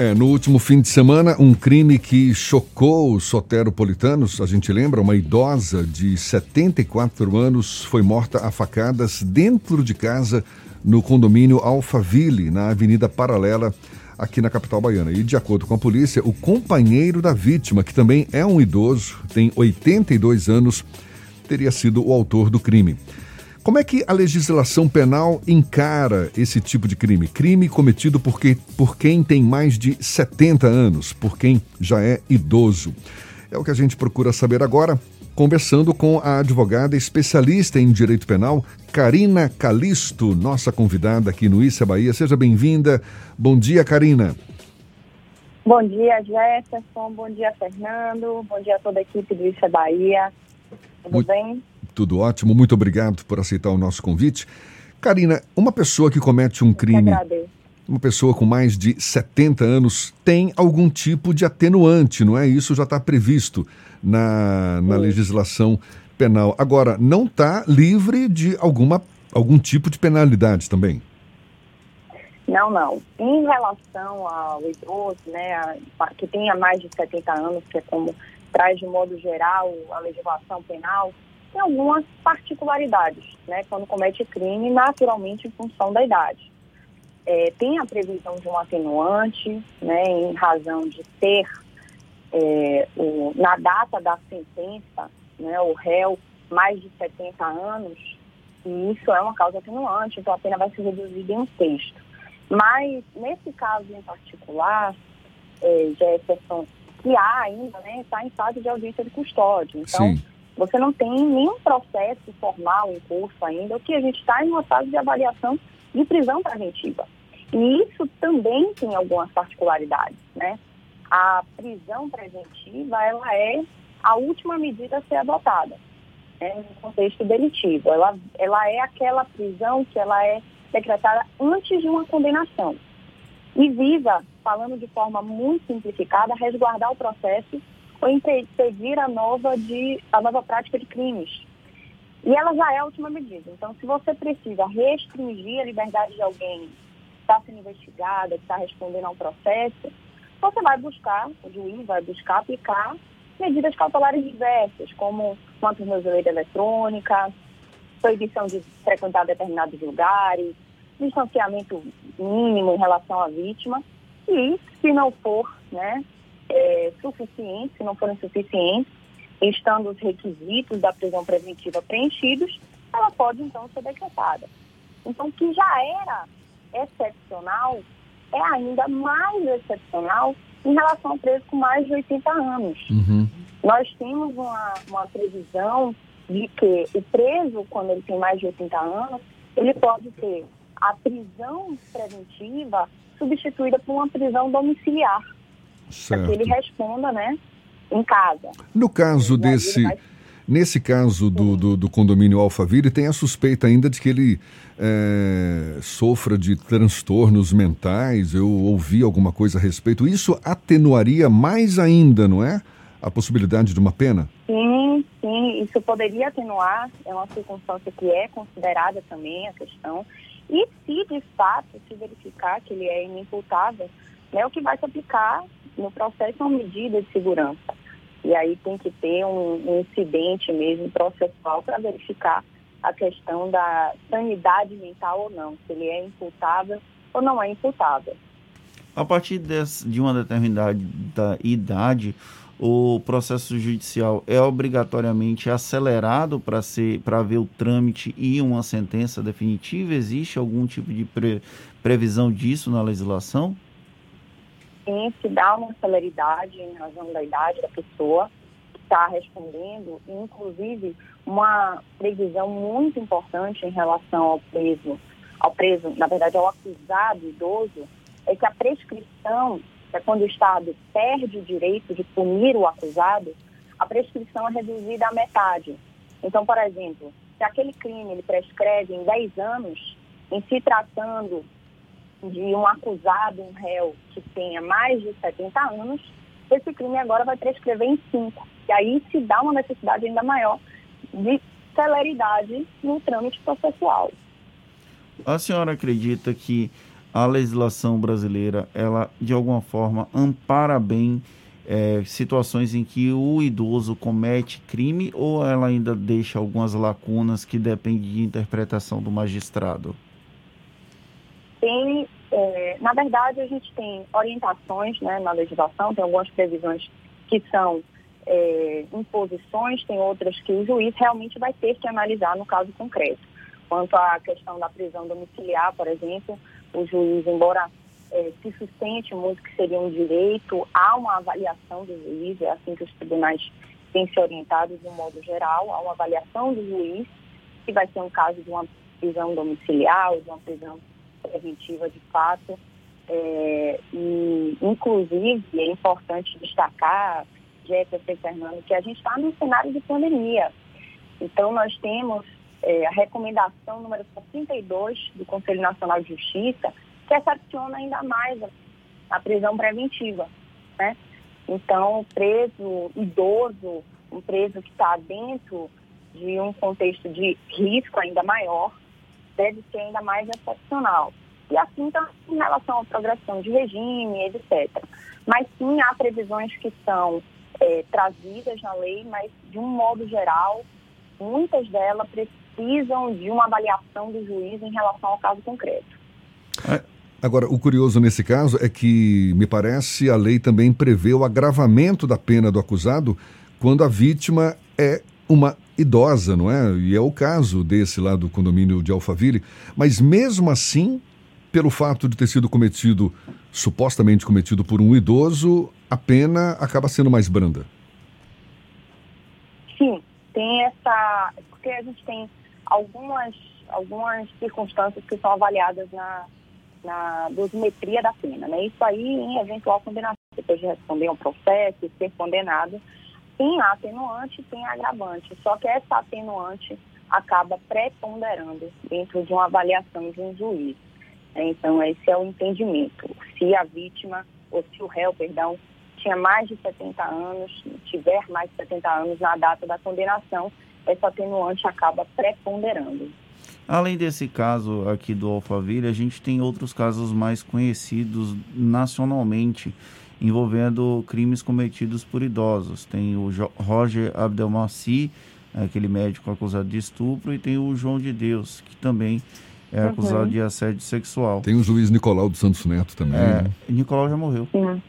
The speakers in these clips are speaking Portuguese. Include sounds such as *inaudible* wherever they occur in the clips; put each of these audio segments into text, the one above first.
É, no último fim de semana, um crime que chocou os soteropolitanos, a gente lembra, uma idosa de 74 anos foi morta a facadas dentro de casa no condomínio Alphaville, na Avenida Paralela, aqui na capital baiana. E de acordo com a polícia, o companheiro da vítima, que também é um idoso, tem 82 anos, teria sido o autor do crime. Como é que a legislação penal encara esse tipo de crime? Crime cometido por, que, por quem tem mais de 70 anos, por quem já é idoso. É o que a gente procura saber agora, conversando com a advogada especialista em direito penal, Karina Calisto, nossa convidada aqui no Issa Bahia. Seja bem-vinda. Bom dia, Karina. Bom dia, Jefferson. Bom dia, Fernando. Bom dia a toda a equipe do Issa Bahia. Tudo Muito... bem? Tudo ótimo, muito obrigado por aceitar o nosso convite. Karina, uma pessoa que comete um crime, uma pessoa com mais de 70 anos, tem algum tipo de atenuante, não é? Isso já está previsto na, na legislação penal. Agora, não está livre de alguma, algum tipo de penalidade também? Não, não. Em relação ao idoso, né, que tenha mais de 70 anos, que é como traz de modo geral a legislação penal, tem algumas particularidades, né, quando comete crime, naturalmente em função da idade. É, tem a previsão de um atenuante, né, em razão de ter, é, o, na data da sentença, né, o réu mais de 70 anos, e isso é uma causa atenuante, então a pena vai ser reduzida em um sexto. Mas, nesse caso em particular, é, Jefferson, que há ainda, né, está em fase de audiência de custódia. Então, Sim você não tem nenhum processo formal em curso ainda, o que a gente está em uma fase de avaliação de prisão preventiva. E isso também tem algumas particularidades, né? A prisão preventiva, ela é a última medida a ser adotada né, no contexto delitivo. Ela, ela é aquela prisão que ela é decretada antes de uma condenação. E visa, falando de forma muito simplificada, resguardar o processo ou impedir a nova, de, a nova prática de crimes. E ela já é a última medida. Então, se você precisa restringir a liberdade de alguém que está sendo investigada, que está respondendo a um processo, você vai buscar, o juiz vai buscar aplicar medidas cautelares diversas, como uma tornozeleira eletrônica, proibição de frequentar determinados lugares, distanciamento mínimo em relação à vítima. E, se não for né, é, suficientes, se não forem suficientes, estando os requisitos da prisão preventiva preenchidos, ela pode então ser decretada. Então, o que já era excepcional é ainda mais excepcional em relação ao preso com mais de 80 anos. Uhum. Nós temos uma, uma previsão de que o preso, quando ele tem mais de 80 anos, ele pode ter a prisão preventiva substituída por uma prisão domiciliar para que ele responda, né, em casa. No caso desse... Vai... Nesse caso do, do, do, condomínio Alphaville, tem a suspeita ainda de que ele é, sofra de transtornos mentais. Eu ouvi alguma coisa a respeito. Isso atenuaria mais ainda, não é? A possibilidade de uma pena? Sim, sim. Isso poderia atenuar. É uma circunstância que é considerada também a questão. E se de fato se verificar que ele é inimputável, né, o que vai se aplicar no processo é uma medida de segurança. E aí tem que ter um, um incidente mesmo processual para verificar a questão da sanidade mental ou não, se ele é imputável ou não é imputável. A partir de uma determinada idade, o processo judicial é obrigatoriamente acelerado para ser para ver o trâmite e uma sentença definitiva? Existe algum tipo de pre, previsão disso na legislação? Sim se dá uma celeridade em razão da idade da pessoa que está respondendo, inclusive uma previsão muito importante em relação ao preso, ao preso, na verdade ao acusado idoso, é que a prescrição, é quando o Estado perde o direito de punir o acusado, a prescrição é reduzida à metade. Então, por exemplo, se aquele crime ele prescreve em 10 anos, em se tratando de um acusado, um réu que tenha mais de 70 anos, esse crime agora vai prescrever em 5. E aí se dá uma necessidade ainda maior de celeridade no trâmite processual. A senhora acredita que a legislação brasileira, ela de alguma forma ampara bem é, situações em que o idoso comete crime ou ela ainda deixa algumas lacunas que dependem de interpretação do magistrado? Tem, é, na verdade, a gente tem orientações né, na legislação, tem algumas previsões que são é, imposições, tem outras que o juiz realmente vai ter que analisar no caso concreto. Quanto à questão da prisão domiciliar, por exemplo, o juiz, embora é, se sustente muito que seria um direito, há uma avaliação do juiz, é assim que os tribunais têm se orientado de um modo geral, há uma avaliação do juiz, que vai ser um caso de uma prisão domiciliar de uma prisão preventiva de fato. É, e, inclusive, é importante destacar, Jefferson e Fernando, que a gente está num cenário de pandemia. Então, nós temos é, a recomendação número 62 do Conselho Nacional de Justiça, que excepciona ainda mais a, a prisão preventiva. Né? Então, preso idoso, um preso que está dentro de um contexto de risco ainda maior, deve ser ainda mais excepcional. E assim também em relação à progressão de regime, etc. Mas sim, há previsões que são é, trazidas na lei, mas de um modo geral, muitas delas precisam de uma avaliação do juiz em relação ao caso concreto. É, agora, o curioso nesse caso é que, me parece, a lei também prevê o agravamento da pena do acusado quando a vítima é uma idosa, não é? E é o caso desse lá do condomínio de Alphaville. Mas mesmo assim, pelo fato de ter sido cometido, supostamente cometido por um idoso, a pena acaba sendo mais branda. Sim, tem essa. Porque a gente tem algumas, algumas circunstâncias que são avaliadas na, na dosimetria da pena. Né? Isso aí, em eventual condenação, depois de responder a um processo ser condenado, tem atenuante e tem agravante. Só que essa atenuante acaba preponderando dentro de uma avaliação de um juiz. Então, esse é o entendimento. Se a vítima, ou se o réu, perdão, tinha mais de 70 anos, tiver mais de 70 anos na data da condenação, essa atenuante acaba preponderando. Além desse caso aqui do Alphaville, a gente tem outros casos mais conhecidos nacionalmente envolvendo crimes cometidos por idosos. Tem o Roger Abdelmaci, aquele médico acusado de estupro, e tem o João de Deus, que também é acusado uhum. de assédio sexual. Tem o juiz Nicolau dos Santos Neto também. É, né? Nicolau já morreu. Sim.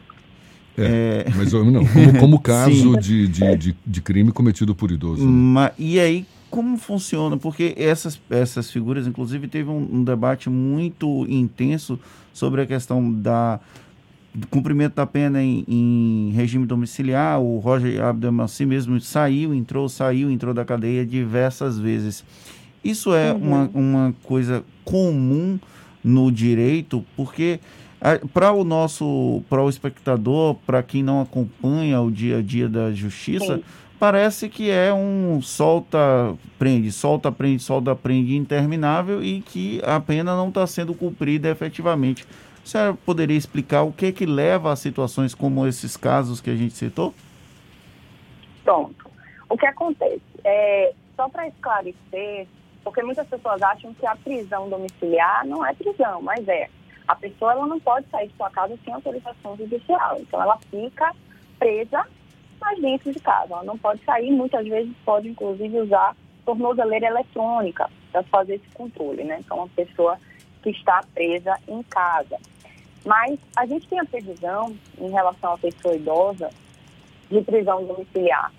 É, é... Mas não, como, como *laughs* caso de, de, de, de, crime cometido por idoso. Né? Mas, e aí, como funciona? Porque essas, essas figuras, inclusive, teve um, um debate muito intenso sobre a questão da cumprimento da pena em, em, regime domiciliar. O Roger Abdelmaci mesmo saiu, entrou, saiu, entrou da cadeia diversas vezes. Isso é uhum. uma, uma coisa comum no direito, porque para o nosso, para o espectador, para quem não acompanha o dia a dia da justiça, Sim. parece que é um solta, prende, solta, prende, solta, prende interminável e que a pena não está sendo cumprida efetivamente. A senhora poderia explicar o que é que leva a situações como esses casos que a gente citou? Pronto. O que acontece? É, só para esclarecer, porque muitas pessoas acham que a prisão domiciliar não é prisão, mas é a pessoa ela não pode sair de sua casa sem autorização judicial. Então ela fica presa, mas dentro de casa. Ela não pode sair, muitas vezes pode inclusive usar tornozeleira eletrônica para fazer esse controle, né? Então uma pessoa que está presa em casa. Mas a gente tem a previsão em relação à pessoa idosa de prisão domiciliar,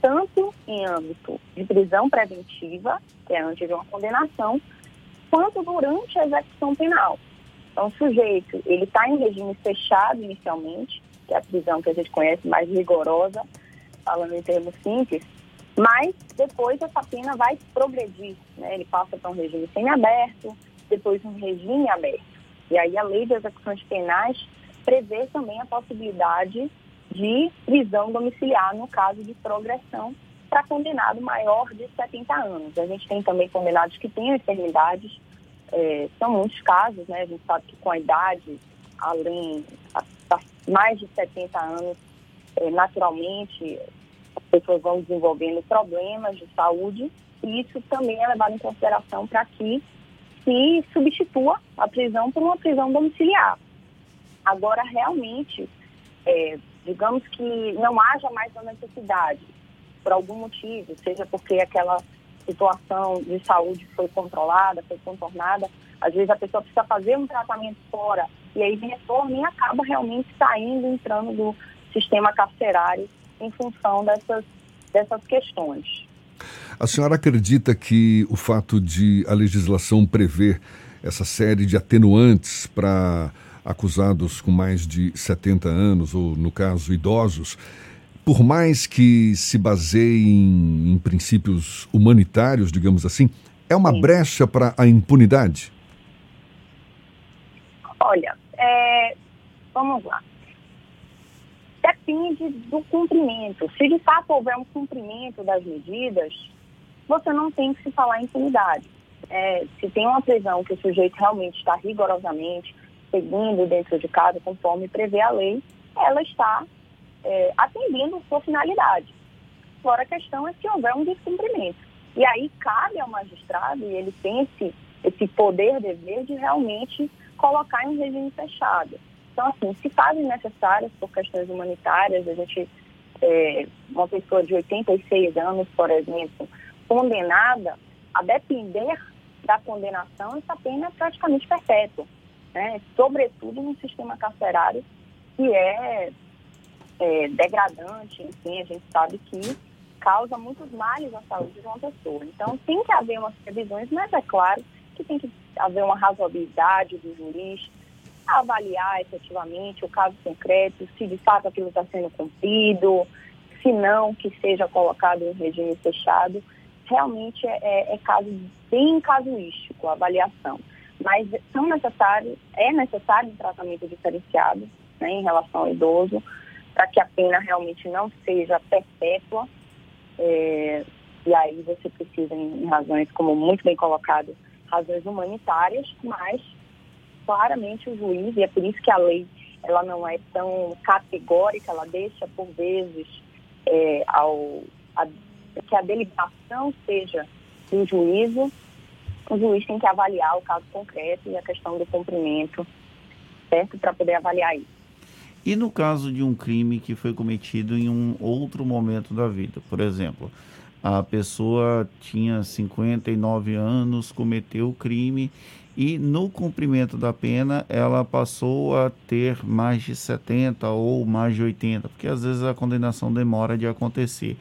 tanto em âmbito de prisão preventiva, que é antes de uma condenação, quanto durante a execução penal. Então, o sujeito, ele está em regime fechado inicialmente, que é a prisão que a gente conhece mais rigorosa, falando em termos simples, mas depois essa pena vai progredir, né? Ele passa para um regime semiaberto, depois um regime aberto. E aí a lei de execuções penais prevê também a possibilidade de prisão domiciliar no caso de progressão para condenado maior de 70 anos. A gente tem também condenados que têm enfermidades é, são muitos casos, né? A gente sabe que com a idade, além mais de 70 anos, é, naturalmente as pessoas vão desenvolvendo problemas de saúde e isso também é levado em consideração para que se substitua a prisão por uma prisão domiciliar. Agora, realmente, é, digamos que não haja mais a necessidade, por algum motivo, seja porque aquela situação de saúde foi controlada, foi contornada, às vezes a pessoa precisa fazer um tratamento fora e aí retorna e acaba realmente saindo, entrando do sistema carcerário em função dessas, dessas questões. A senhora acredita que o fato de a legislação prever essa série de atenuantes para acusados com mais de 70 anos, ou no caso, idosos, por mais que se baseie em, em princípios humanitários, digamos assim, é uma Sim. brecha para a impunidade? Olha, é, vamos lá. Depende do cumprimento. Se de fato houver um cumprimento das medidas, você não tem que se falar em impunidade. É, se tem uma prisão que o sujeito realmente está rigorosamente seguindo dentro de casa, conforme prevê a lei, ela está é, atendendo sua finalidade. Agora, a questão é se houver um descumprimento. E aí cabe ao magistrado, e ele tem esse, esse poder, dever de realmente colocar em um regime fechado. Então, assim, se fazem necessárias por questões humanitárias, a gente, é, uma pessoa de 86 anos, por exemplo, condenada, a depender da condenação, essa pena é praticamente perpétua, né? sobretudo no sistema carcerário, que é, é degradante, enfim, a gente sabe que causa muitos males à saúde de uma pessoa. Então, tem que haver umas previsões, mas é claro que tem que haver uma razoabilidade do juiz, avaliar efetivamente o caso concreto, se de fato aquilo está sendo cumprido, se não, que seja colocado em regime fechado. Realmente é, é, é caso bem casuístico a avaliação. Mas são necessários, é necessário um tratamento diferenciado né, em relação ao idoso, para que a pena realmente não seja perpétua. É, e aí você precisa, em razões, como muito bem colocado, razões humanitárias, mas claramente o juiz, e é por isso que a lei ela não é tão categórica, ela deixa por vezes é, ao, a, que a deliberação seja do juízo, o juiz tem que avaliar o caso concreto e a questão do cumprimento, certo? Para poder avaliar isso. E no caso de um crime que foi cometido em um outro momento da vida, por exemplo, a pessoa tinha 59 anos, cometeu o crime e no cumprimento da pena ela passou a ter mais de 70 ou mais de 80, porque às vezes a condenação demora de acontecer.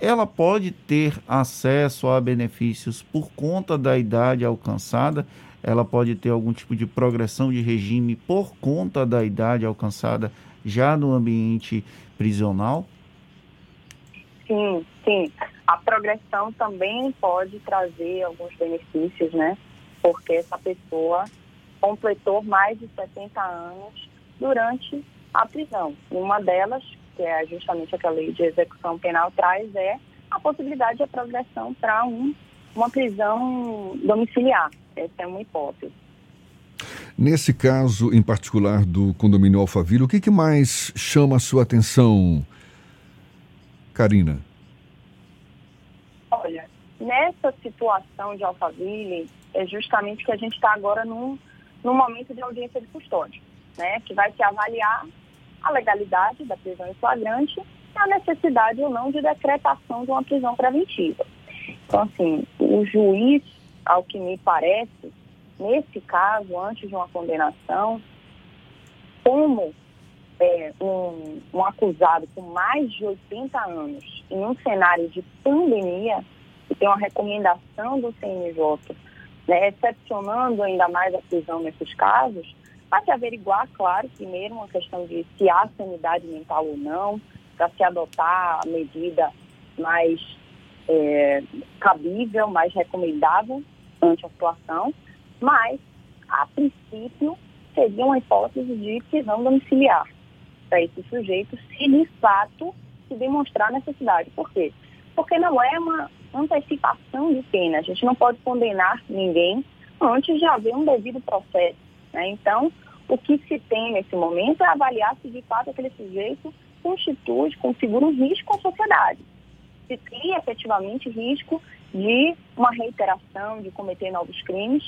Ela pode ter acesso a benefícios por conta da idade alcançada, ela pode ter algum tipo de progressão de regime por conta da idade alcançada já no ambiente prisional? Sim, sim a progressão também pode trazer alguns benefícios, né? Porque essa pessoa completou mais de 70 anos durante a prisão. Uma delas, que é justamente a que a lei de execução penal traz, é a possibilidade de progressão para um, uma prisão domiciliar. Essa é uma hipótese. Nesse caso em particular do condomínio Alphaville, o que, que mais chama a sua atenção, Karina? nessa situação de Alphaville, é justamente que a gente está agora num, num momento de audiência de custódia, né? Que vai se avaliar a legalidade da prisão em flagrante e a necessidade ou não de decretação de uma prisão preventiva. Então, assim, o juiz, ao que me parece, nesse caso, antes de uma condenação, como é, um, um acusado com mais de 80 anos em um cenário de pandemia, que tem uma recomendação do CNJ, né, excepcionando ainda mais a prisão nesses casos, para se averiguar, claro, primeiro uma questão de se há sanidade mental ou não, para se adotar a medida mais é, cabível, mais recomendável ante a situação, mas, a princípio, seria uma hipótese de prisão domiciliar para esse sujeito, se de fato se demonstrar necessidade. Por quê? Porque não é uma antecipação de pena. A gente não pode condenar ninguém antes de haver um devido processo. Né? Então, o que se tem nesse momento é avaliar se de fato aquele sujeito constitui, configura um risco à sociedade. Se tem efetivamente risco de uma reiteração, de cometer novos crimes,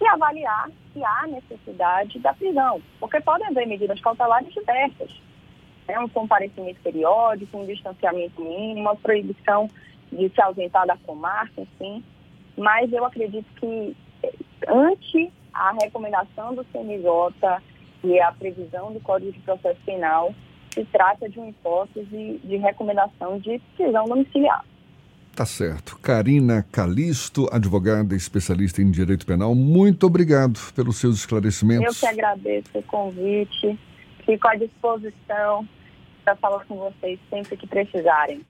e avaliar se há necessidade da prisão, porque podem haver medidas cautelares diversas. Né? Um comparecimento periódico, um distanciamento mínimo, uma proibição de se ausentar da comarca, enfim. Mas eu acredito que, ante a recomendação do CNJ e a previsão do Código de Processo Penal, se trata de uma hipótese de recomendação de prisão domiciliar. Tá certo. Karina Calisto, advogada especialista em direito penal, muito obrigado pelos seus esclarecimentos. Eu que agradeço o convite. Fico à disposição para falar com vocês sempre que precisarem.